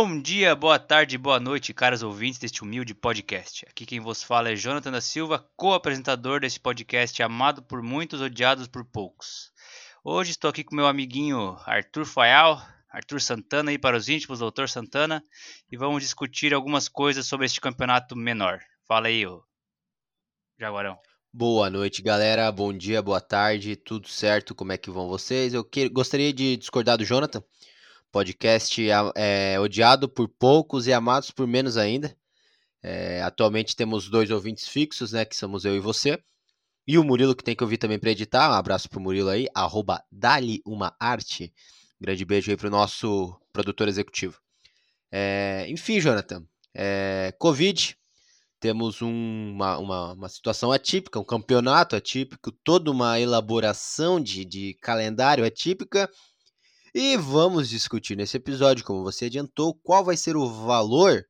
Bom dia, boa tarde, boa noite, caros ouvintes deste humilde podcast. Aqui quem vos fala é Jonathan da Silva, co-apresentador desse podcast amado por muitos, odiados por poucos. Hoje estou aqui com meu amiguinho Arthur Fayal, Arthur Santana aí para os íntimos, doutor Santana, e vamos discutir algumas coisas sobre este campeonato menor. Fala aí, ô Jaguarão. Boa noite, galera. Bom dia, boa tarde, tudo certo? Como é que vão vocês? Eu que... gostaria de discordar do Jonathan. Podcast é, odiado por poucos e amados por menos ainda. É, atualmente temos dois ouvintes fixos, né? Que somos eu e você. E o Murilo, que tem que ouvir também para editar. Um abraço pro Murilo aí, arroba Dali Uma Arte. grande beijo aí pro nosso produtor executivo. É, enfim, Jonathan. É, Covid, temos um, uma, uma, uma, situação atípica, um campeonato atípico, toda uma elaboração de, de calendário atípica. E vamos discutir nesse episódio, como você adiantou, qual vai ser o valor.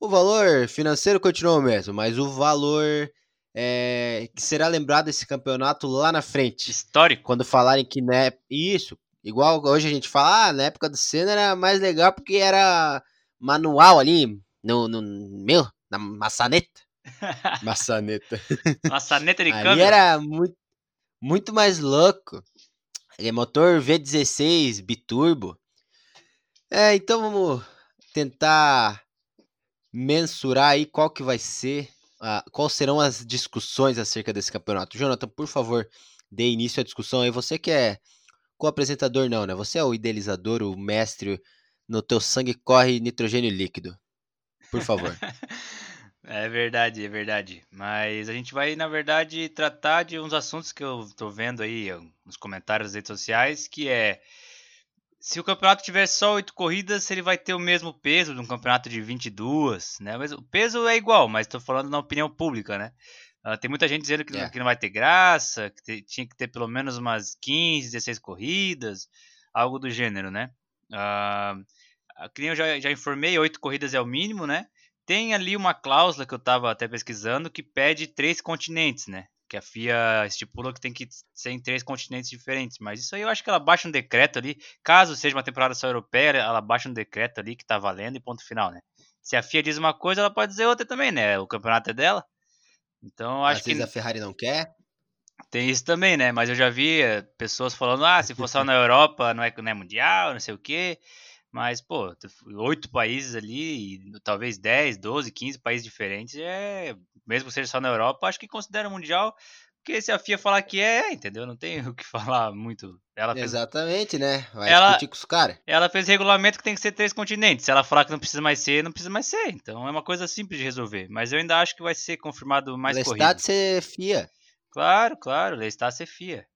O valor financeiro continua o mesmo, mas o valor é, que será lembrado desse campeonato lá na frente. Histórico. Quando falarem que né, isso, igual hoje a gente fala, ah, na época do Senna era mais legal porque era manual ali, no, no meu, na maçaneta. maçaneta. maçaneta de câmbio. era muito, muito mais louco. Ele é motor V16 biturbo. É, então vamos tentar mensurar aí qual que vai ser, uh, quais serão as discussões acerca desse campeonato. Jonathan, por favor, dê início à discussão aí. Você que é co-apresentador não, né? Você é o idealizador, o mestre, no teu sangue corre nitrogênio líquido. Por favor. É verdade, é verdade. Mas a gente vai, na verdade, tratar de uns assuntos que eu tô vendo aí nos comentários das redes sociais, que é se o campeonato tiver só oito corridas, ele vai ter o mesmo peso de um campeonato de 22, né? Mas o peso é igual, mas estou falando na opinião pública, né? Uh, tem muita gente dizendo que, é. que, não vai ter graça, que te, tinha que ter pelo menos umas 15, 16 corridas, algo do gênero, né? Uh, que nem eu já, já informei, oito corridas é o mínimo, né? Tem ali uma cláusula que eu estava até pesquisando que pede três continentes, né? Que a FIA estipula que tem que ser em três continentes diferentes. Mas isso aí eu acho que ela baixa um decreto ali. Caso seja uma temporada só europeia, ela baixa um decreto ali que tá valendo e ponto final, né? Se a FIA diz uma coisa, ela pode dizer outra também, né? O campeonato é dela. Então acho Às que. Às vezes a Ferrari não quer. Tem isso também, né? Mas eu já vi eh, pessoas falando: ah, se for só na Europa, não é, não é mundial, não sei o quê. Mas, pô, oito países ali, talvez 10, 12, 15 países diferentes, é, mesmo que seja só na Europa, acho que considera mundial, porque se a FIA falar que é, entendeu? Não tem o que falar muito. Ela fez... Exatamente, né? Vai ela, discutir com os caras. Ela fez regulamento que tem que ser três continentes. Se ela falar que não precisa mais ser, não precisa mais ser. Então é uma coisa simples de resolver. Mas eu ainda acho que vai ser confirmado mais Lestat corrida. ser FIA. Claro, claro, Lestat ser FIA.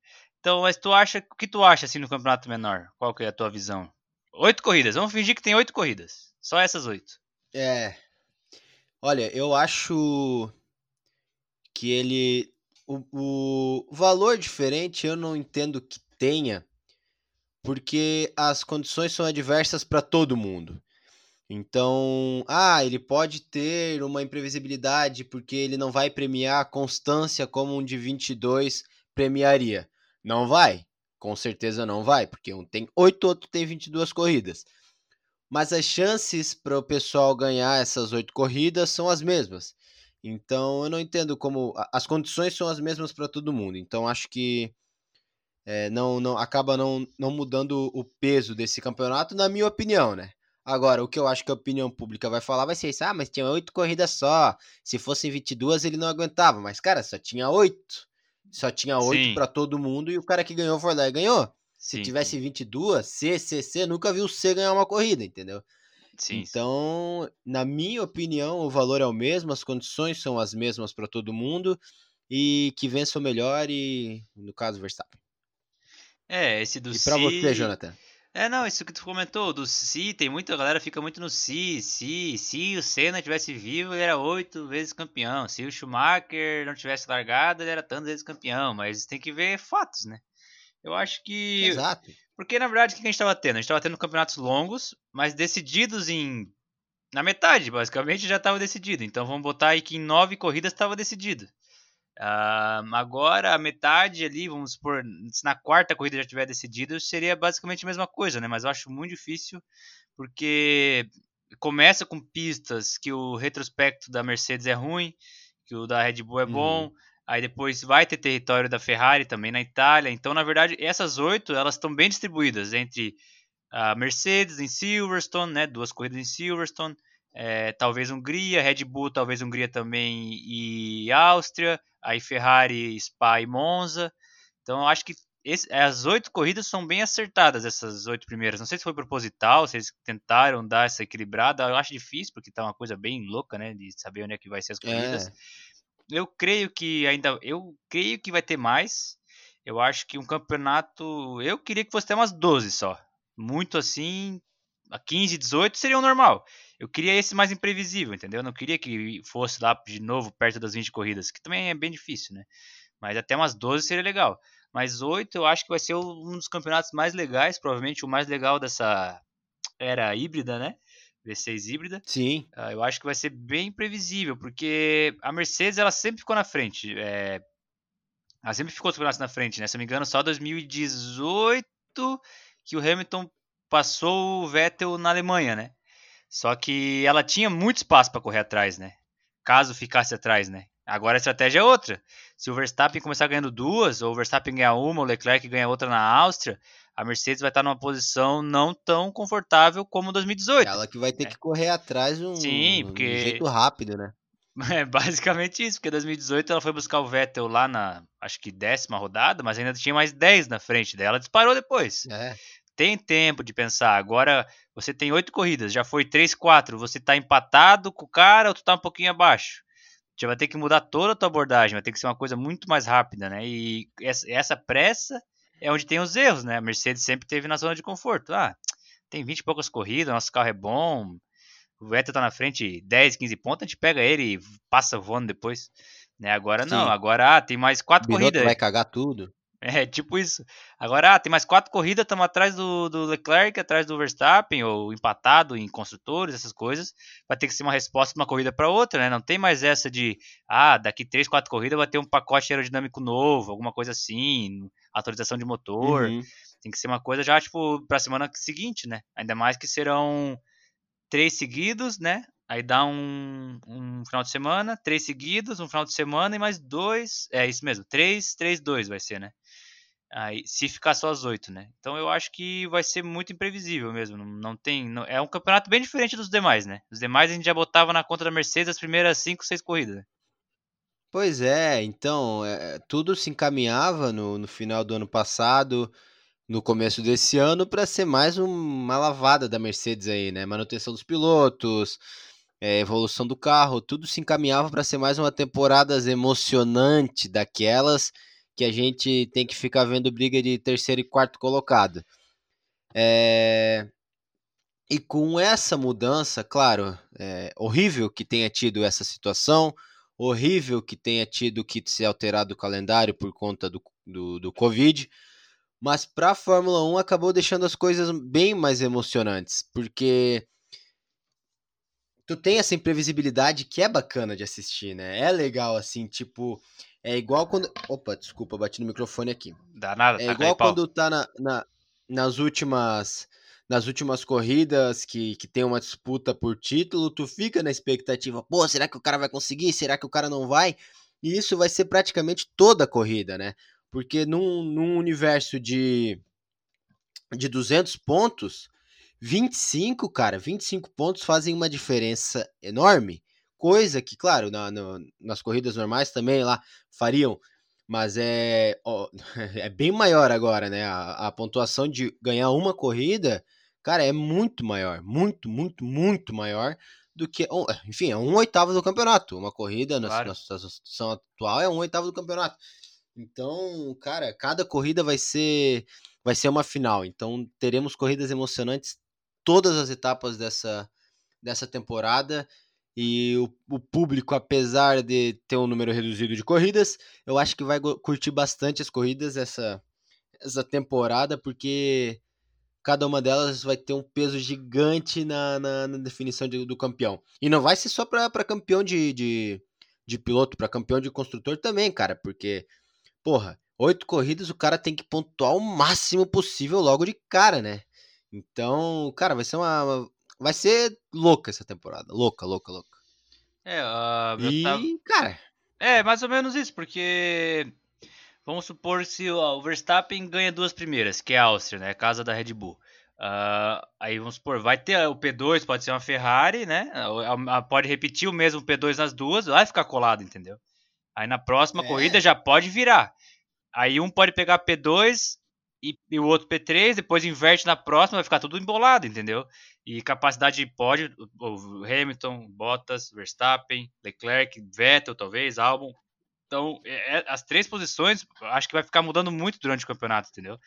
Então, mas tu acha, o que tu acha assim no campeonato menor? Qual que é a tua visão? Oito corridas. Vamos fingir que tem oito corridas. Só essas oito. É. Olha, eu acho que ele. O, o valor diferente eu não entendo que tenha, porque as condições são adversas para todo mundo. Então, ah, ele pode ter uma imprevisibilidade porque ele não vai premiar a constância como um de 22 premiaria. Não vai. Com certeza não vai, porque um tem 8, outro tem 22 corridas. Mas as chances para o pessoal ganhar essas oito corridas são as mesmas. Então eu não entendo como. As condições são as mesmas para todo mundo. Então acho que é, não, não acaba não, não mudando o peso desse campeonato, na minha opinião, né? Agora, o que eu acho que a opinião pública vai falar vai ser isso. Ah, mas tinha oito corridas só. Se fossem 22, ele não aguentava. Mas, cara, só tinha oito. Só tinha oito para todo mundo e o cara que ganhou foi lá e ganhou. Se sim, tivesse sim. 22, C, C, C, nunca viu C ganhar uma corrida, entendeu? Sim, então, sim. na minha opinião, o valor é o mesmo, as condições são as mesmas para todo mundo e que vença o melhor e, no caso, Verstappen. É, esse do E para você, Jonathan? É, não, isso que tu comentou, do si, tem muita galera fica muito no si, si, se o Senna tivesse vivo, ele era oito vezes campeão. Se o Schumacher não tivesse largado, ele era tantas vezes campeão. Mas tem que ver fatos, né? Eu acho que. Exato. Porque na verdade o que a gente estava tendo? A gente estava tendo campeonatos longos, mas decididos em. Na metade, basicamente, já estava decidido. Então vamos botar aí que em nove corridas estava decidido. Uh, agora, a metade ali, vamos supor, se na quarta corrida já tiver decidido, seria basicamente a mesma coisa, né? Mas eu acho muito difícil, porque começa com pistas que o retrospecto da Mercedes é ruim, que o da Red Bull é bom, uhum. aí depois vai ter território da Ferrari também na Itália. Então, na verdade, essas oito elas estão bem distribuídas entre a Mercedes em Silverstone, né, duas corridas em Silverstone, é, talvez Hungria, Red Bull, talvez Hungria também e Áustria, aí Ferrari, Spa e Monza. Então, acho que esse, as oito corridas são bem acertadas, essas oito primeiras. Não sei se foi proposital, se eles tentaram dar essa equilibrada. Eu acho difícil, porque tá uma coisa bem louca, né? De saber onde é que vai ser as corridas. É. Eu creio que ainda. Eu creio que vai ter mais. Eu acho que um campeonato. Eu queria que fosse até umas 12 só. Muito assim. A 15, 18 seria o normal. Eu queria esse mais imprevisível, entendeu? Eu não queria que fosse lá de novo perto das 20 corridas, que também é bem difícil, né? Mas até umas 12 seria legal. Mas 8 eu acho que vai ser um dos campeonatos mais legais, provavelmente o mais legal dessa era híbrida, né? V6 híbrida. Sim. Uh, eu acho que vai ser bem previsível, porque a Mercedes ela sempre ficou na frente. É... Ela sempre ficou os na frente, né? Se não me engano, só 2018 que o Hamilton passou o Vettel na Alemanha, né? Só que ela tinha muito espaço para correr atrás, né? Caso ficasse atrás, né? Agora a estratégia é outra. Se o Verstappen começar ganhando duas, ou o Verstappen ganhar uma, o Leclerc ganha outra na Áustria, a Mercedes vai estar numa posição não tão confortável como 2018. Ela que vai ter é. que correr atrás um, Sim, porque... um jeito rápido, né? É basicamente isso, porque 2018 ela foi buscar o Vettel lá na, acho que décima rodada, mas ainda tinha mais 10 na frente dela, disparou depois. É. Tem tempo de pensar. Agora você tem oito corridas, já foi 3, 4, você tá empatado com o cara ou tu tá um pouquinho abaixo já vai ter que mudar toda a tua abordagem, vai ter que ser uma coisa muito mais rápida, né? E essa pressa é onde tem os erros, né? A Mercedes sempre teve na zona de conforto. Ah, tem 20 e poucas corridas, nosso carro é bom, o Vettel tá na frente 10, 15 pontos, a gente pega ele e passa voando depois. Né? Agora Sim. não, agora ah, tem mais quatro corridas. vai cagar tudo. É, tipo isso. Agora, ah, tem mais quatro corridas, estamos atrás do, do, Leclerc, atrás do Verstappen, ou empatado em construtores, essas coisas. Vai ter que ser uma resposta de uma corrida para outra, né? Não tem mais essa de, ah, daqui três, quatro corridas vai ter um pacote aerodinâmico novo, alguma coisa assim, atualização de motor. Uhum. Tem que ser uma coisa já, tipo, pra semana seguinte, né? Ainda mais que serão três seguidos, né? Aí dá um, um final de semana, três seguidos, um final de semana e mais dois. É isso mesmo, três, três, dois vai ser, né? Aí, se ficar só as oito, né? Então eu acho que vai ser muito imprevisível mesmo. Não, não tem. Não, é um campeonato bem diferente dos demais, né? Os demais a gente já botava na conta da Mercedes as primeiras cinco, seis corridas. Né? Pois é, então, é, tudo se encaminhava no, no final do ano passado, no começo desse ano, para ser mais uma lavada da Mercedes aí, né? Manutenção dos pilotos, é, evolução do carro, tudo se encaminhava para ser mais uma temporada emocionante daquelas que a gente tem que ficar vendo briga de terceiro e quarto colocado. É... E com essa mudança, claro, é horrível que tenha tido essa situação, horrível que tenha tido que ser alterado o calendário por conta do, do, do Covid, mas para a Fórmula 1 acabou deixando as coisas bem mais emocionantes, porque tu tem essa imprevisibilidade que é bacana de assistir, né? É legal, assim, tipo, é igual quando. Opa, desculpa, bati no microfone aqui. Dá nada, É tá igual quando tá na, na, nas últimas. Nas últimas corridas que, que tem uma disputa por título, tu fica na expectativa, pô, será que o cara vai conseguir? Será que o cara não vai? E isso vai ser praticamente toda a corrida, né? Porque num, num universo de, de 200 pontos, 25, cara, 25 pontos fazem uma diferença enorme coisa que, claro, na, na, nas corridas normais também lá fariam, mas é, ó, é bem maior agora, né? A, a, pontuação de ganhar uma corrida, cara, é muito maior, muito, muito, muito maior do que, enfim, é um oitavo do campeonato. Uma corrida claro. na, na situação atual é um oitavo do campeonato. Então, cara, cada corrida vai ser vai ser uma final. Então, teremos corridas emocionantes todas as etapas dessa dessa temporada e o, o, público, apesar de ter um número reduzido de corridas, eu acho que vai curtir bastante as corridas essa, essa temporada, porque cada uma delas vai ter um peso gigante na, na, na definição de, do campeão. E não vai ser só para campeão de, de, de piloto, para campeão de construtor também, cara, porque, porra, oito corridas o cara tem que pontuar o máximo possível logo de cara, né? Então, cara, vai ser uma, vai ser louca essa temporada. Louca, louca, louca. É, uh, e, tava... cara. É, mais ou menos isso, porque. Vamos supor se o Verstappen ganha duas primeiras, que é a Áustria, né? Casa da Red Bull. Uh, aí vamos supor, vai ter o P2, pode ser uma Ferrari, né? Pode repetir o mesmo P2 nas duas, vai ficar colado, entendeu? Aí na próxima é. corrida já pode virar. Aí um pode pegar P2 e, e, o outro P3, depois inverte na próxima, vai ficar tudo embolado, entendeu? E capacidade pode, o Hamilton, Bottas, Verstappen, Leclerc, Vettel, talvez, Albon. Então, é, é, as três posições, acho que vai ficar mudando muito durante o campeonato, entendeu?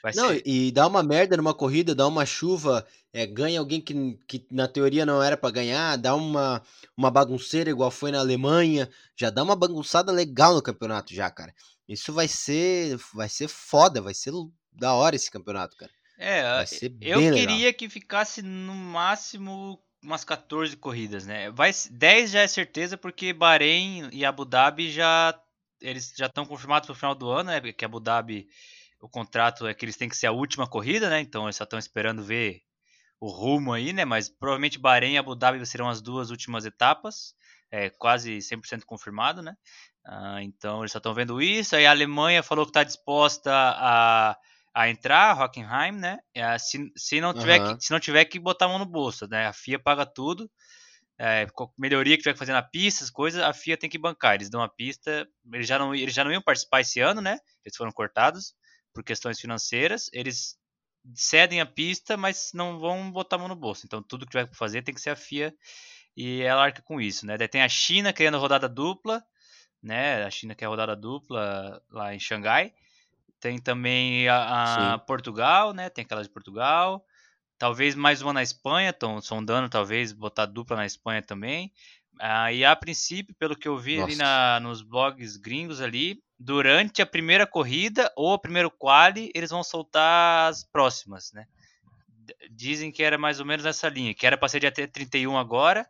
Vai não, ser... e dá uma merda numa corrida, dá uma chuva, é, ganha alguém que, que na teoria não era para ganhar, dá uma, uma bagunceira igual foi na Alemanha, já dá uma bagunçada legal no campeonato já, cara. Isso vai ser, vai ser foda, vai ser da hora esse campeonato, cara. É, eu queria legal. que ficasse no máximo umas 14 corridas, né? Vai 10 já é certeza porque Bahrein e Abu Dhabi já eles já estão confirmados para o final do ano, né? Que Abu Dhabi o contrato é que eles têm que ser a última corrida, né? Então eles só estão esperando ver o rumo aí, né? Mas provavelmente Bahrein e Abu Dhabi serão as duas últimas etapas, é quase 100% confirmado, né? Ah, então eles só estão vendo isso. Aí a Alemanha falou que está disposta a a entrar, Hockenheim, né? Se, se, não tiver uhum. que, se não tiver que botar a mão no bolso, né? A FIA paga tudo. É, melhoria que tiver que fazer na pista, as coisas, a FIA tem que bancar. Eles dão a pista, eles já não, eles já não iam participar esse ano, né? Eles foram cortados por questões financeiras. Eles cedem a pista, mas não vão botar a mão no bolso. Então tudo que tiver que fazer tem que ser a FIA e ela arca com isso, né? Daí tem a China querendo rodada dupla, né? A China quer rodada dupla lá em Xangai. Tem também a, a Portugal, né? Tem aquela de Portugal. Talvez mais uma na Espanha, estão sondando, talvez botar dupla na Espanha também. Ah, e a princípio, pelo que eu vi Nossa. ali na, nos blogs gringos ali, durante a primeira corrida ou o primeiro quali, eles vão soltar as próximas, né? Dizem que era mais ou menos nessa linha, que era para ser dia 31 agora,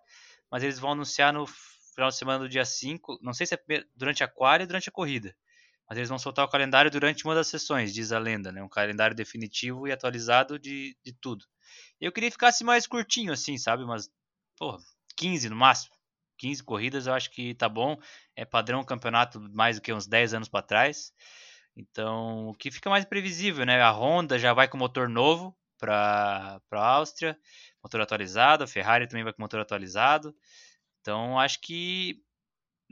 mas eles vão anunciar no final de semana do dia 5, não sei se é durante a quali ou durante a corrida. Mas eles vão soltar o calendário durante uma das sessões, diz a lenda, né? Um calendário definitivo e atualizado de, de tudo. Eu queria que ficasse mais curtinho, assim, sabe? Mas, porra, 15 no máximo. 15 corridas eu acho que tá bom. É padrão campeonato mais do que uns 10 anos para trás. Então, o que fica mais previsível, né? A Honda já vai com motor novo para a Áustria, motor atualizado. A Ferrari também vai com motor atualizado. Então, acho que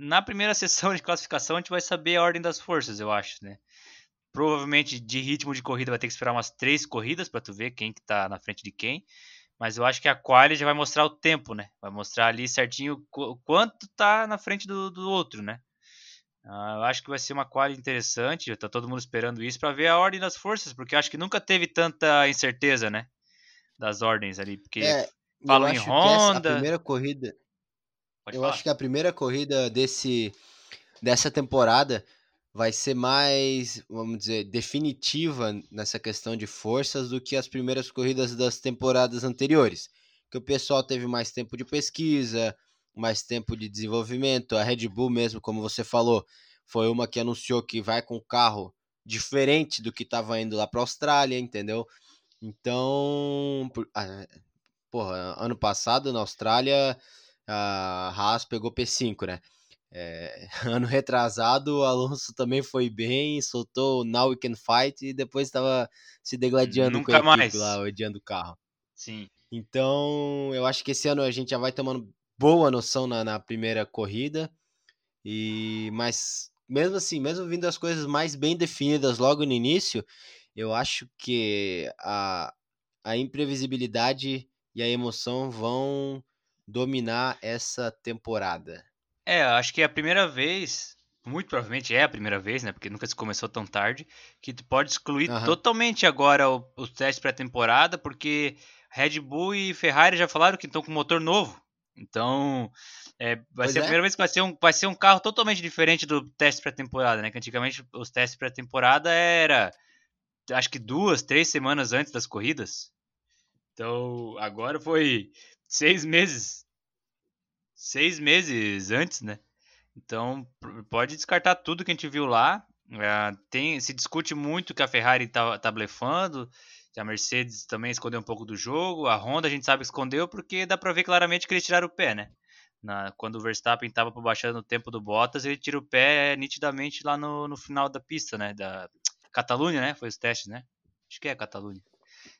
na primeira sessão de classificação a gente vai saber a ordem das forças, eu acho, né? Provavelmente de ritmo de corrida vai ter que esperar umas três corridas para tu ver quem que tá na frente de quem. Mas eu acho que a quali já vai mostrar o tempo, né? Vai mostrar ali certinho o quanto tá na frente do, do outro, né? Uh, eu acho que vai ser uma quali interessante. Tá todo mundo esperando isso para ver a ordem das forças, porque eu acho que nunca teve tanta incerteza, né? Das ordens ali, porque é, falam em Honda. a primeira corrida, Pode eu falar. acho que a primeira corrida desse dessa temporada vai ser mais, vamos dizer, definitiva nessa questão de forças do que as primeiras corridas das temporadas anteriores. Que o pessoal teve mais tempo de pesquisa, mais tempo de desenvolvimento. A Red Bull mesmo, como você falou, foi uma que anunciou que vai com carro diferente do que estava indo lá para a Austrália, entendeu? Então, por, ah, porra, ano passado na Austrália a Haas pegou P5, né? É, ano retrasado, o Alonso também foi bem, soltou o Now We Can Fight e depois estava se degladiando Nunca com a mais. lá, odiando o carro. Sim. Então, eu acho que esse ano a gente já vai tomando boa noção na, na primeira corrida. E mas mesmo assim, mesmo vindo as coisas mais bem definidas logo no início, eu acho que a, a imprevisibilidade e a emoção vão dominar essa temporada? É, acho que é a primeira vez, muito provavelmente é a primeira vez, né? Porque nunca se começou tão tarde, que tu pode excluir uhum. totalmente agora o, o teste pré-temporada, porque Red Bull e Ferrari já falaram que estão com motor novo. Então, é, vai pois ser a é. primeira vez que vai ser, um, vai ser um carro totalmente diferente do teste pré-temporada, né? Que antigamente os testes pré-temporada era acho que duas, três semanas antes das corridas. Então, agora foi seis meses. Seis meses antes, né? Então, pode descartar tudo que a gente viu lá. É, tem, se discute muito que a Ferrari tá, tá blefando, A Mercedes também escondeu um pouco do jogo. A Honda a gente sabe que escondeu porque dá pra ver claramente que eles tiraram o pé, né? Na, quando o Verstappen estava baixando o tempo do Bottas, ele tira o pé nitidamente lá no, no final da pista, né? Da Catalunha, né? Foi os testes, né? Acho que é Catalunha.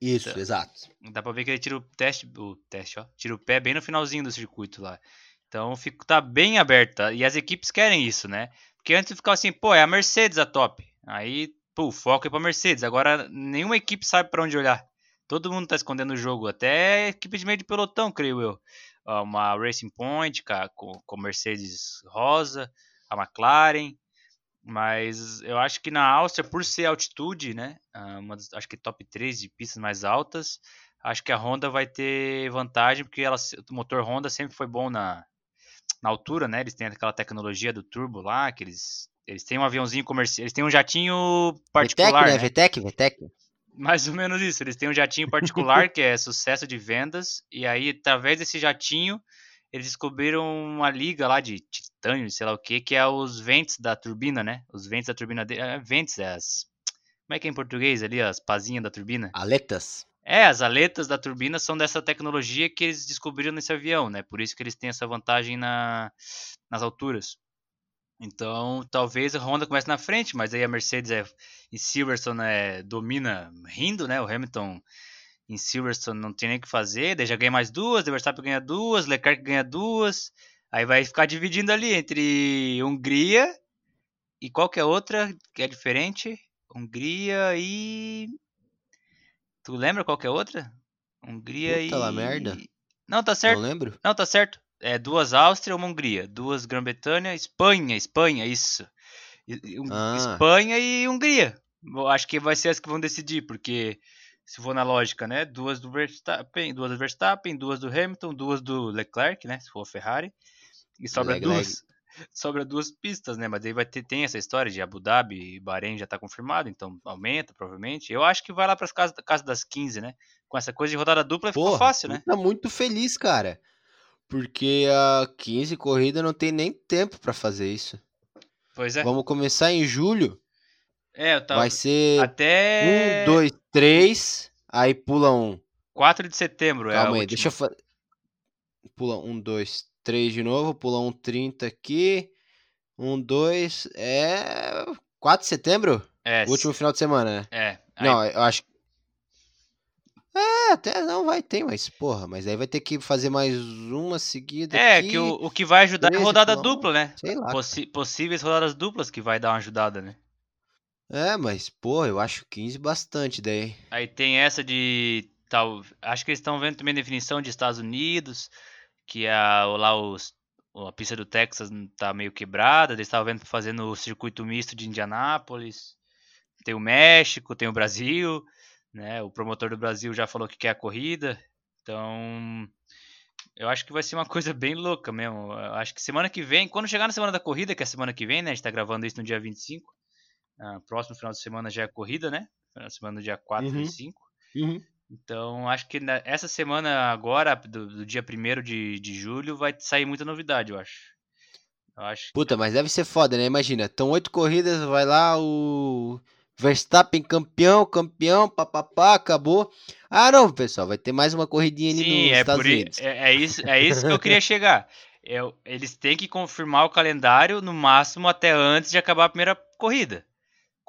Isso, então, exato. Dá pra ver que ele tira o teste, o teste, ó, tira o pé bem no finalzinho do circuito lá. Então fica, tá bem aberta. E as equipes querem isso, né? Porque antes ficava assim, pô, é a Mercedes a top. Aí, pô, o foco é pra Mercedes. Agora nenhuma equipe sabe para onde olhar. Todo mundo tá escondendo o jogo. Até equipe de meio de pelotão, creio eu. Uma Racing Point com, com Mercedes rosa, a McLaren. Mas eu acho que na Áustria, por ser altitude, né? Ah, uma das, acho que top 3 de pistas mais altas, acho que a Honda vai ter vantagem, porque ela, o motor Honda sempre foi bom na, na altura, né? Eles têm aquela tecnologia do turbo lá, que eles, eles têm um aviãozinho comercial, eles têm um jatinho particular. VTEC, né? né? VTEC, VTEC. Mais ou menos isso. Eles têm um jatinho particular que é sucesso de vendas, e aí, através desse jatinho, eles descobriram uma liga lá de titânio, sei lá o que, que é os ventos da turbina, né? Os ventos da turbina dele. É, ventos, é as. Como é que é em português ali? As pazinhas da turbina? Aletas. É, as aletas da turbina são dessa tecnologia que eles descobriram nesse avião, né? Por isso que eles têm essa vantagem na, nas alturas. Então, talvez a Honda comece na frente, mas aí a Mercedes é, em Silverstone é, domina rindo, né? O Hamilton em Silverstone não tem nem o que fazer, daí já ganha mais duas, o Verstappen ganha duas, Leclerc ganha duas, aí vai ficar dividindo ali entre Hungria e qualquer outra que é diferente, Hungria e... Tu lembra qualquer outra? Hungria Puta e... lá merda. Não, tá certo. Não lembro. Não, tá certo. É duas Áustria, uma Hungria, duas Grã-Bretanha, Espanha, Espanha, isso. Ah. Espanha e Hungria. Acho que vai ser as que vão decidir, porque se for na lógica, né? Duas do Verstappen, duas do Verstappen, duas do Hamilton, duas do Leclerc, né? Se for a Ferrari. E sobra Leclerc. duas. Sobra duas pistas, né? Mas aí vai ter tem essa história de Abu Dhabi e Bahrein já tá confirmado, então aumenta provavelmente. Eu acho que vai lá para as casas, casa das 15, né? Com essa coisa de rodada dupla Porra, ficou fácil, né? Tá muito feliz, cara. Porque a 15 corrida não tem nem tempo para fazer isso. Pois é. Vamos começar em julho. É, eu tava... Vai ser até. Um, dois, três. Aí pula um. 4 de setembro, Calma é aí, deixa eu fazer. Pula um, dois, três de novo. Pula um 30 aqui. Um, dois. É. 4 de setembro? É. O último final de semana, né? É. Aí... Não, eu acho. É, até não vai ter, mas porra, mas aí vai ter que fazer mais uma seguida. É, aqui, que o, o que vai ajudar 13, é rodada dupla, né? Sei lá. Possi possíveis rodadas duplas que vai dar uma ajudada, né? É, mas, pô, eu acho 15 bastante daí. Aí tem essa de. Tal, acho que eles estão vendo também a definição de Estados Unidos, que é lá os, a pista do Texas tá meio quebrada, eles estavam vendo fazendo o circuito misto de Indianápolis. Tem o México, tem o Brasil, né? O promotor do Brasil já falou que quer a corrida. Então, eu acho que vai ser uma coisa bem louca mesmo. Eu acho que semana que vem, quando chegar na semana da corrida, que é a semana que vem, né? A gente tá gravando isso no dia 25. Uh, próximo final de semana já é corrida, né? Na semana do dia 4 uhum. e 5. Uhum. Então, acho que na, essa semana agora, do, do dia 1 de, de julho, vai sair muita novidade, eu acho. Eu acho Puta, mas deve ser foda, né? Imagina, estão oito corridas, vai lá o Verstappen campeão, campeão, papapá, acabou. Ah, não, pessoal, vai ter mais uma corridinha ali Sim, nos é Estados Unidos. É, é, isso, é isso que eu queria chegar. Eu, eles têm que confirmar o calendário no máximo até antes de acabar a primeira corrida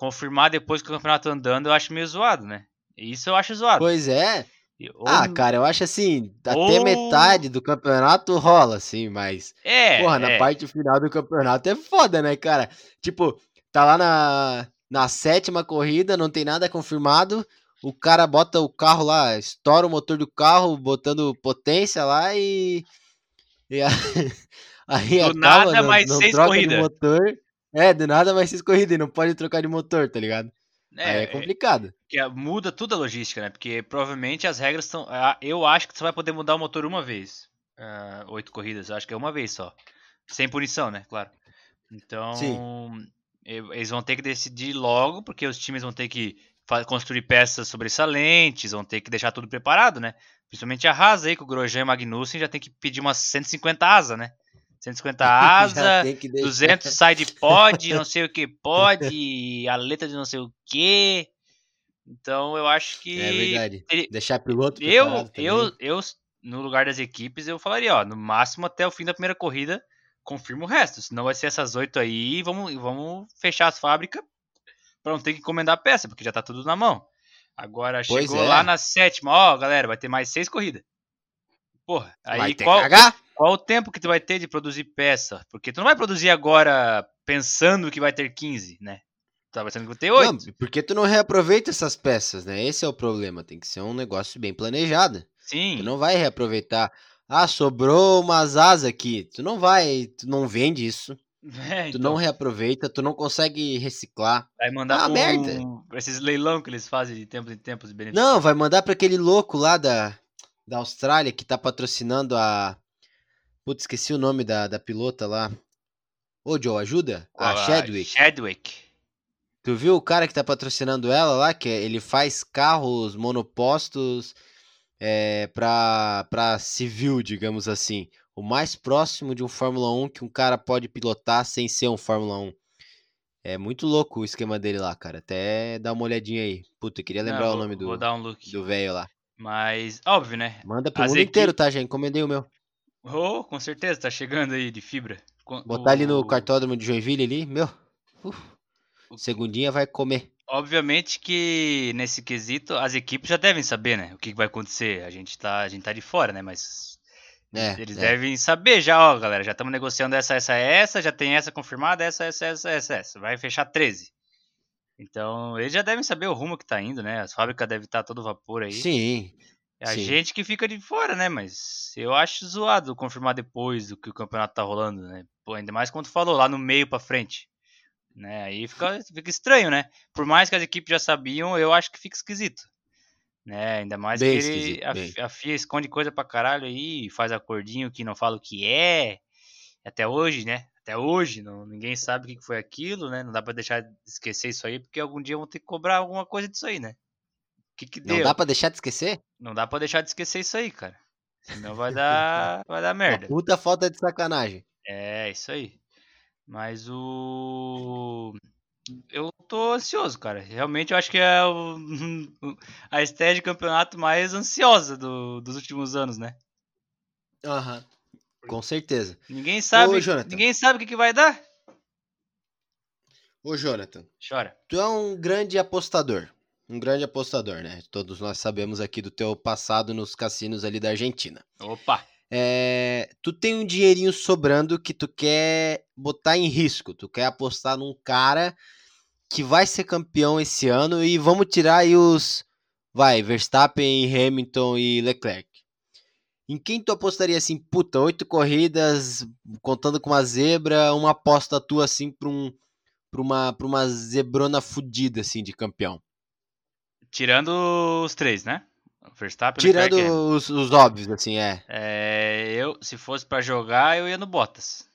confirmar depois que o campeonato andando, eu acho meio zoado, né? Isso eu acho zoado. Pois é. Ou... Ah, cara, eu acho assim, até metade do campeonato rola, assim, mas. É. Porra, na é. parte final do campeonato é foda, né, cara? Tipo, tá lá na, na sétima corrida, não tem nada confirmado. O cara bota o carro lá, estoura o motor do carro, botando potência lá e. e a... aí do acaba, nada não, mais não seis corridas. motor. É, do nada vai ser escorrida e não pode trocar de motor, tá ligado? É, Aí é complicado. Que muda tudo a logística, né? Porque provavelmente as regras estão. Eu acho que você vai poder mudar o motor uma vez. Uh, oito corridas, eu acho que é uma vez só. Sem punição, né? Claro. Então. Sim. Eles vão ter que decidir logo, porque os times vão ter que construir peças sobressalentes, vão ter que deixar tudo preparado, né? Principalmente a Haas aí, que o Grosjean e o Magnussen já tem que pedir umas 150 asas, né? 150 asa, 200 side pod, não sei o que pode, a letra de não sei o que. Então eu acho que. É verdade. ele- Deixar piloto eu, eu, eu, no lugar das equipes, eu falaria, ó, no máximo até o fim da primeira corrida, confirma o resto. Senão vai ser essas oito aí vamos, vamos fechar as fábricas pra não ter que encomendar peça, porque já tá tudo na mão. Agora Pois chegou é. lá na sétima, ó, galera, vai ter mais seis corridas. Porra, aí Vai ter qual, que cagar? Qual o tempo que tu vai ter de produzir peça? Porque tu não vai produzir agora pensando que vai ter 15, né? Tu tá pensando que vai ter 8. Não, porque tu não reaproveita essas peças, né? Esse é o problema. Tem que ser um negócio bem planejado. Sim. Tu não vai reaproveitar. Ah, sobrou umas asas aqui. Tu não vai, tu não vende isso. É, Tu então, não reaproveita, tu não consegue reciclar. vai mandar Ah, pra, merda. esses leilão que eles fazem de tempos em tempos. Não, vai mandar pra aquele louco lá da, da Austrália que tá patrocinando a. Putz, esqueci o nome da, da pilota lá. Ô, Joe, ajuda? A Chadwick. Chadwick. Tu viu o cara que tá patrocinando ela lá? Que é- ele faz carros monopostos é, pra, pra civil, digamos assim. O mais próximo de um Fórmula 1 que um cara pode pilotar sem ser um Fórmula 1. É muito louco o esquema dele lá, cara. Até dá uma olhadinha aí. Puta, queria Não, lembrar vou- o nome Vou do um do velho lá. Mas, óbvio, né? Manda pro As mundo equi- inteiro, tá? Já encomendei o meu. Oh, com certeza, tá chegando aí de fibra. Botar ali no o- cartódromo de Joinville ali, meu. uf, segundinha vai comer. Obviamente que nesse quesito as equipes já devem saber, né? O que que vai acontecer. A gente tá, a gente tá de fora, né? Mas É, eles é. devem saber já, ó, galera. Já estamos negociando essa, essa, essa, já tem essa confirmada, essa, essa, essa, essa, essa. Vai fechar 13. Então, eles já devem saber o rumo que tá indo, né? As fábricas devem estar todo vapor aí. Sim. É a sim. gente que fica de fora, né? Mas eu acho zoado confirmar depois do que o campeonato tá rolando, né? Pô, ainda mais quando falou, lá no meio pra frente. Né? Aí fica, fica estranho, né? Por mais que as equipes já sabiam, eu acho que fica esquisito. Né? Ainda mais Bem que ele, a, a FIA esconde coisa pra caralho aí, faz acordinho que não fala o que é. Até hoje, né? Até hoje, não, ninguém sabe o que que foi aquilo, né? Não dá pra deixar de esquecer isso aí, porque algum dia vão ter que cobrar alguma coisa disso aí, né? Que que Não deu? dá pra deixar de esquecer? Não dá pra deixar de esquecer isso aí, cara. Senão vai dar, vai dar Uma merda. puta falta de sacanagem. É, isso aí. Mas o. Eu tô ansioso, cara. Realmente eu acho que é o... a estreia de campeonato mais ansiosa do- dos últimos anos, né? Aham. Com certeza. Ninguém sabe. Jonathan. ninguém sabe o que, que vai dar. Ô, Jonathan, Chora. tu é um grande apostador. Um grande apostador, né? Todos nós sabemos aqui do teu passado nos cassinos ali da Argentina. Opa! É, tu tem um dinheirinho sobrando que tu quer botar em risco. Tu quer apostar num cara que vai ser campeão esse ano e vamos tirar aí os. Vai, Verstappen, Hamilton e Leclerc. Em quem tu apostaria assim, puta, oito corridas, contando com uma zebra, uma aposta tua assim pra, um, pra, uma, pra uma zebrona fudida assim de campeão? Tirando os três, né? Verstappen, Tirando Leclerc os, os óbvios, assim, é. É, eu, se fosse pra jogar, eu ia no Bottas.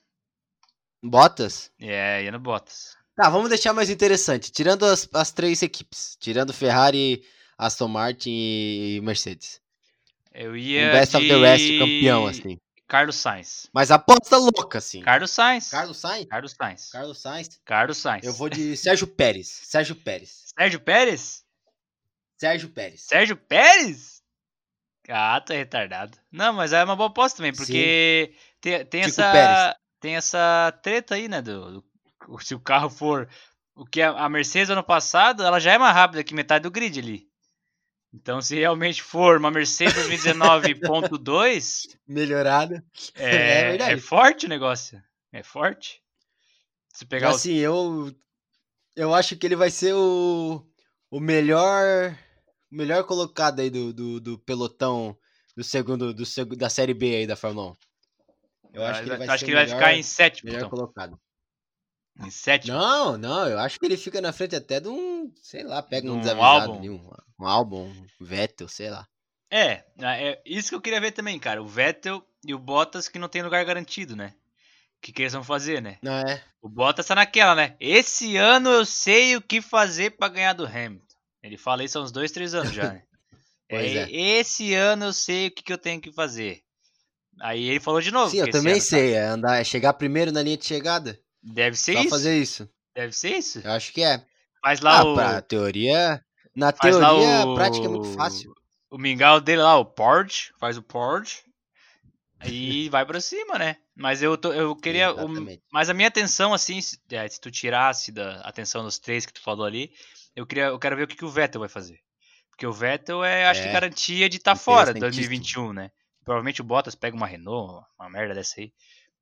Bottas? É, ia no Bottas. Tá, vamos deixar mais interessante. Tirando as, as três equipes. Tirando Ferrari, Aston Martin e Mercedes. Eu Um ia. best of the de rest campeão, assim. Carlos Sainz. Mas aposta louca, assim. Carlos Sainz. Carlos Sainz? Carlos Sainz. Carlos Sainz. Carlos Sainz. Eu vou de Sérgio Pérez. Sérgio Pérez. Sérgio Pérez? Sérgio Pérez. Sérgio Pérez? Ah, é retardado. Não, mas é uma boa aposta também, porque tem, tem essa Pérez. tem essa treta aí, né, do, do- se o carro for o que a, Mercedes ano passado, ela já é mais rápida que metade do grid ali. Então, se realmente for uma Mercedes 2019.2, Melhorada. é, É é forte o negócio. É forte. Se pegar Assim, eu. Eu acho que ele vai ser o. O melhor. O melhor colocado aí do, do, do pelotão do segundo, do. Da série B aí da Fórmula 1. Eu acho que ele vai ser que ele vai melhor- ficar em sétimo, Melhor então. colocado. Em sétimo. Não, não, eu acho que ele fica na frente até de um, sei lá, pega um um desavisado álbum. ali, um, um álbum, um Vettel, sei lá. É, é isso que eu queria ver também, cara. O Vettel e o Bottas que não tem lugar garantido, né? O que, que eles vão fazer, né? Não é? O Bottas tá naquela, né? Esse ano eu sei o que fazer pra ganhar do Hamilton. Ele fala isso há uns dois, três anos já, né? Pois é. Esse ano eu sei o que, que eu tenho que fazer. Aí ele falou de novo. Sim, eu também ano tá- sei, é andar, é chegar primeiro na linha de chegada. Deve ser Só isso. fazer isso. Deve ser isso. Eu acho que é. Faz lá ah, o. pra teoria, Na Faz teoria, o- prática é muito fácil. O mingau dele lá, o Porge, faz o Porge. E vai pra cima, né? Mas eu, tô, eu queria. o- mas a minha atenção, assim, se, é, se tu tirasse da atenção dos três que tu falou ali, eu, queria, eu quero ver o que, que o Vettel vai fazer. Porque o Vettel é, acho que É, garantia de estar fora de interessantíssimo. 2021, né? Provavelmente o Bottas pega uma Renault, uma merda dessa aí.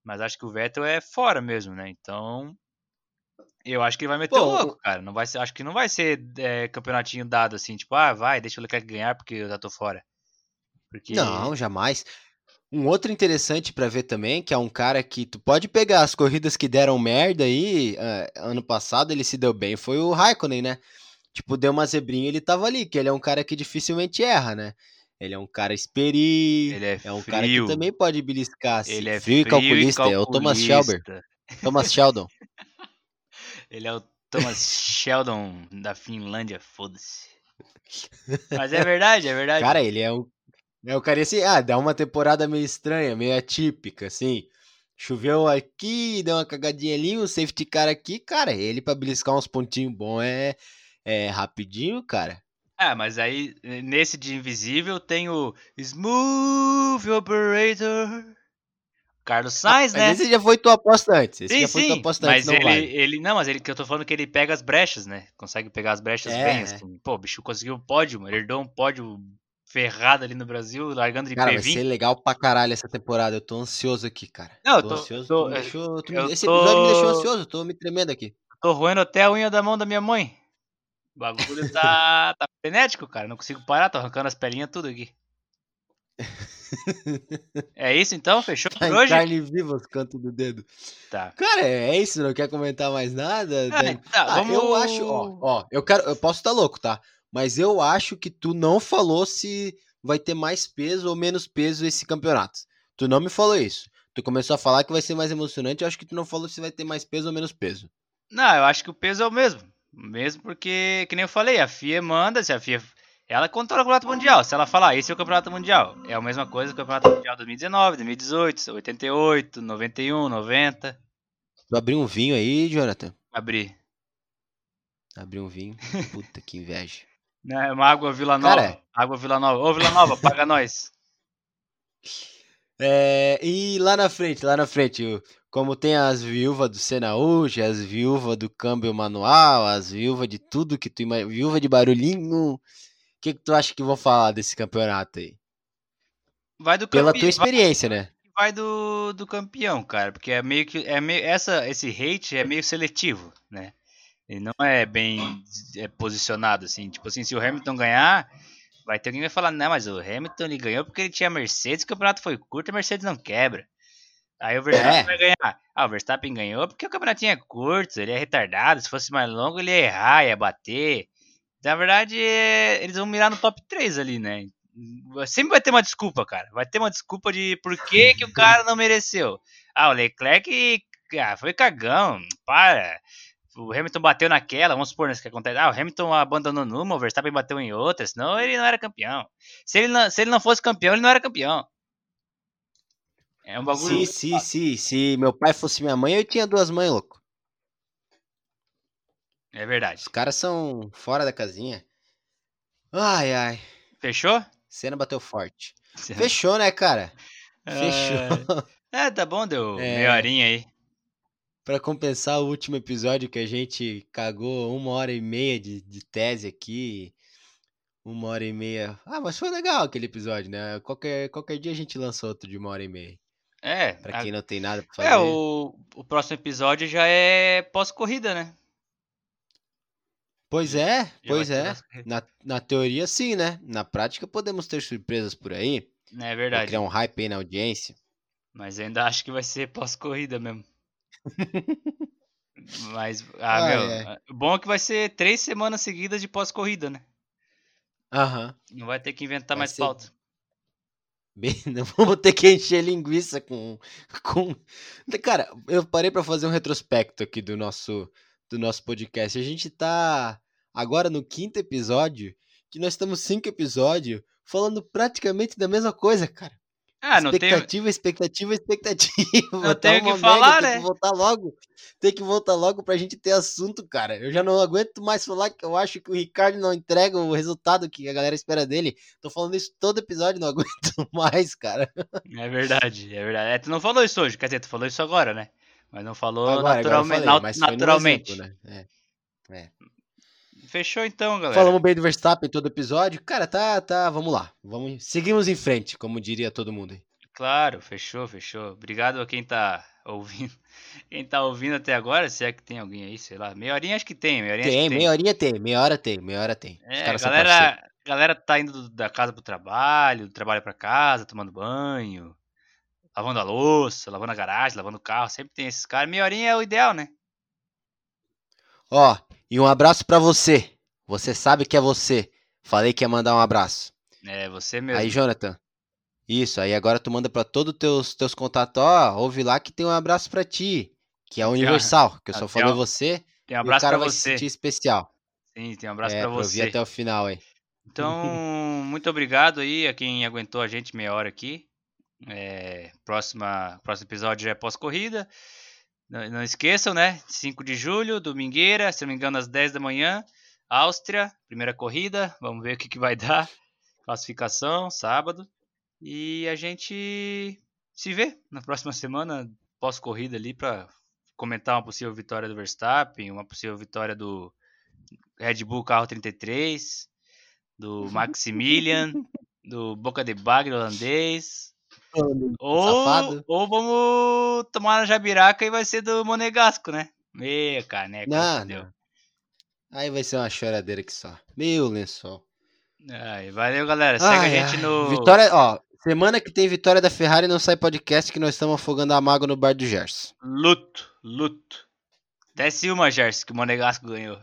Mas acho que o Vettel é fora mesmo, né? Então. Eu acho que ele vai meter o Bom, louco, cara. Não vai ser, acho que não vai ser é, campeonatinho dado assim, tipo, ah, vai, deixa o Leclerc ganhar porque eu já tô fora. Porque. Não, jamais. Um outro interessante pra ver também, que é um cara que tu pode pegar as corridas que deram merda aí, ah, ano passado ele se deu bem, foi o Raikkonen, né? Tipo, deu uma zebrinha, ele tava ali, que ele é um cara que dificilmente erra, né? Ele é um cara esperi, Ele é, é um cara que frio, também pode beliscar, assim. Ele é frio e calculista, é o calculista. Thomas Shelber, Thomas Sheldon. Ele é o Thomas Sheldon da Finlândia, foda-se. Mas é verdade, é verdade. Cara, ele é um. É o cara assim, ah, dá uma temporada meio estranha, meio atípica, assim. Choveu aqui, deu uma cagadinha ali, um safety car aqui, cara, ele pra beliscar uns pontinhos bons é, é rapidinho, cara. Ah, mas aí, nesse de Invisível, tem o Smooth Operator. Carlos Sainz, Mas né? esse já foi tua aposta antes, esse Sim, já foi tua sim, aposta mas antes, não ele, vale. ele. Não, mas ele que eu tô falando que ele pega as brechas, né? Consegue pegar as brechas É, bem, assim. Pô, o bicho conseguiu um pódio, mano. Ele herdou um pódio ferrado ali no Brasil, largando de Cara, vai P20. ser legal pra caralho essa temporada, eu tô ansioso aqui, cara. Não, eu tô, tô- ansioso, tô- tu me deixou, tu me- esse episódio me deixou tô- ansioso, tô me tremendo aqui. Tô roendo até a unha da mão da minha mãe. O bagulho tá, tá frenético, cara. Não consigo parar, tô arrancando as pelinhas tudo aqui. É isso então? Fechou Tá por hoje? carne viva os cantos do dedo. Tá. Cara, é isso, não quer comentar mais nada? Ah, Daí- tá, Ah, vamos... eu acho, ó, ó, eu quero, eu posso estar louco, tá? Mas eu acho que tu não falou se vai ter mais peso ou menos peso esse campeonato. Tu não me falou isso. Tu começou a falar que vai ser mais emocionante, eu acho que tu não falou se vai ter mais peso ou menos peso. Não, eu acho que o peso é o mesmo. Mesmo porque, que nem eu falei, a FIA manda, se a FIA. Ela controla o campeonato mundial. Se ela falar, esse é o campeonato mundial. É a mesma coisa que o campeonato mundial 2019, 2018, 88, 91, 90. Tu abriu um vinho aí, Jonathan? Abrir. Abriu um vinho. Puta que inveja. Não, é uma água Vila Nova. Cara. Água Vila Nova. Ô, Vila Nova, paga nós. É, e lá na frente, lá na frente, o- como tem as viúvas do Senaúj, as viúvas do câmbio manual, as viúvas de tudo que tu imagina, viúva de barulhinho. O que, que tu acha que vão falar desse campeonato aí? Vai do Pela campe- tua experiência, né? vai do, do campeão, cara, porque é meio que é meio essa esse hate é meio seletivo, né? Ele não é bem é, posicionado assim, tipo assim, se o Hamilton ganhar, vai ter alguém que vai falar, não, mas o Hamilton ele ganhou porque ele tinha Mercedes, o campeonato foi curto, a Mercedes não quebra. Aí o Verstappen É. vai ganhar. Ah, o Verstappen ganhou porque o campeonatinho é curto, ele é retardado, se fosse mais longo ele ia errar, ia bater. Na verdade, eles vão mirar no top 3 ali, né? Sempre vai ter uma desculpa, cara. Vai ter uma desculpa de por que, que o cara não mereceu. Ah, o Leclerc ah, foi cagão. Para. O Hamilton bateu naquela, vamos supor, né, que acontece. Ah, o Hamilton abandonou numa, o Verstappen bateu em outra, senão ele não era campeão. Se ele não, se ele não fosse campeão, ele não era campeão. É um bagulho. Sim, sim, sim. Se meu pai fosse minha mãe, eu tinha duas mães, louco. É verdade. Os caras são fora da casinha. Ai, ai. Fechou? Cena bateu forte. Fechou, né, cara? É. Fechou. É, tá bom, deu É. meia horinha aí. Pra compensar o último episódio que a gente cagou uma hora e meia de, de tese aqui. Uma hora e meia. Ah, mas foi legal aquele episódio, né? Qualquer, qualquer dia a gente lança outro de uma hora e meia. É, Pra a- quem não tem nada pra fazer. é o, o próximo episódio já é pós-corrida, né? Pois é, Já pois é. Na, na teoria, sim, né? Na prática, podemos ter surpresas por aí. É verdade. criar um hype aí na audiência. Mas ainda acho que vai ser pós-corrida mesmo. Mas, ah, Ah, meu, é. o bom é que vai ser três semanas seguidas de pós-corrida, né? Aham. Não vai ter que inventar Vai mais ser- pauta. Bem, vamos ter que encher linguiça com, com. Cara, eu parei pra fazer um retrospecto aqui do nosso, do nosso podcast. A gente tá agora no quinto episódio, que nós estamos cinco episódios falando praticamente da mesma coisa, cara. Ah, não tem. expectativa, expectativa, expectativa. Não Tá tem o que falar, merda, Tem né? que voltar logo. Tem que voltar logo pra gente ter assunto, cara. Eu já não aguento mais falar que eu acho que o Ricardo não entrega o resultado que a galera espera dele. Tô falando isso todo episódio, não aguento mais, cara. É verdade, é verdade. É, tu não falou isso hoje, quer dizer, tu falou isso agora, né? Mas não falou Agora, agora eu naturalmente. falei, foi no naturalmente. exemplo, né? É. Fechou então, galera. Falamos bem do Verstappen em todo episódio. Cara, tá, tá, vamos lá. Vamos, seguimos em frente, como diria todo mundo aí. Claro, fechou, fechou. Obrigado a quem tá ouvindo. Quem tá ouvindo até agora, se é que tem alguém aí, sei lá. Meia horinha acho que tem, meia horinha acho Tem, que meia horinha tem, meia hora tem, meia hora tem. É, galera, galera tá indo do- da casa pro trabalho, do trabalho pra casa, tomando banho, lavando a louça, lavando a garagem, lavando o carro, sempre tem esses caras. Meia horinha é o ideal, né? Ó, e um abraço pra você. Você sabe que é você. Falei que ia mandar um abraço. É, você mesmo. Aí, Jonathan. Isso, aí agora tu manda pra todos os teus, teus contatos, ó, ouve lá que tem um abraço pra ti, que é universal, que eu só Até falei você, Tem um e o abraço cara pra vai se você. sentir especial. Sim, tem um abraço é, pra pra ouvir você. até o final aí. Então, muito obrigado aí a quem aguentou a gente meia hora aqui. É, próxima, próximo episódio já é pós-corrida. Não, não esqueçam, né? 5 de julho, domingueira, se não me engano, às 10 da manhã. Áustria, primeira corrida. Vamos ver o que, que vai dar. Classificação, sábado. E a gente se vê na próxima semana, pós-corrida ali, para comentar uma possível vitória do Verstappen, uma possível vitória do Red Bull Carro 33 do Maximilian, do Boca de Bagre holandês. Ou, Safado. ou vamos tomar na Jabiraca e vai ser do Monegasco, né? Meia caneca. Não, fudeu. não. Aí vai ser uma choradeira que só. Meu lençol. Ai, valeu, galera. Segue Ai, a gente ai. no. Vitória, ó, semana que tem vitória da Ferrari não sai podcast que nós estamos afogando a mágoa no bar do Gerson. Luto, luto. Desce uma, Gerson, que o Monegasco ganhou.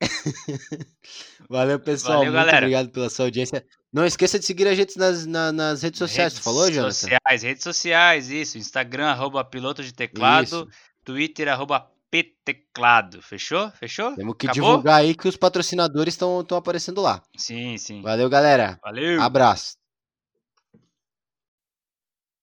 Valeu, pessoal. Valeu, Muito galera. obrigado pela sua audiência. Não esqueça de seguir a gente nas, na- nas redes sociais. Redes Tu falou, Jonathan? Sociais, redes sociais, isso. Instagram, arroba piloto de teclado. Isso. Twitter, arroba pteclado. Fechou? Fechou? Temos que Acabou? divulgar aí que os patrocinadores estão aparecendo lá. Sim, sim. Valeu, galera. Valeu. Abraço.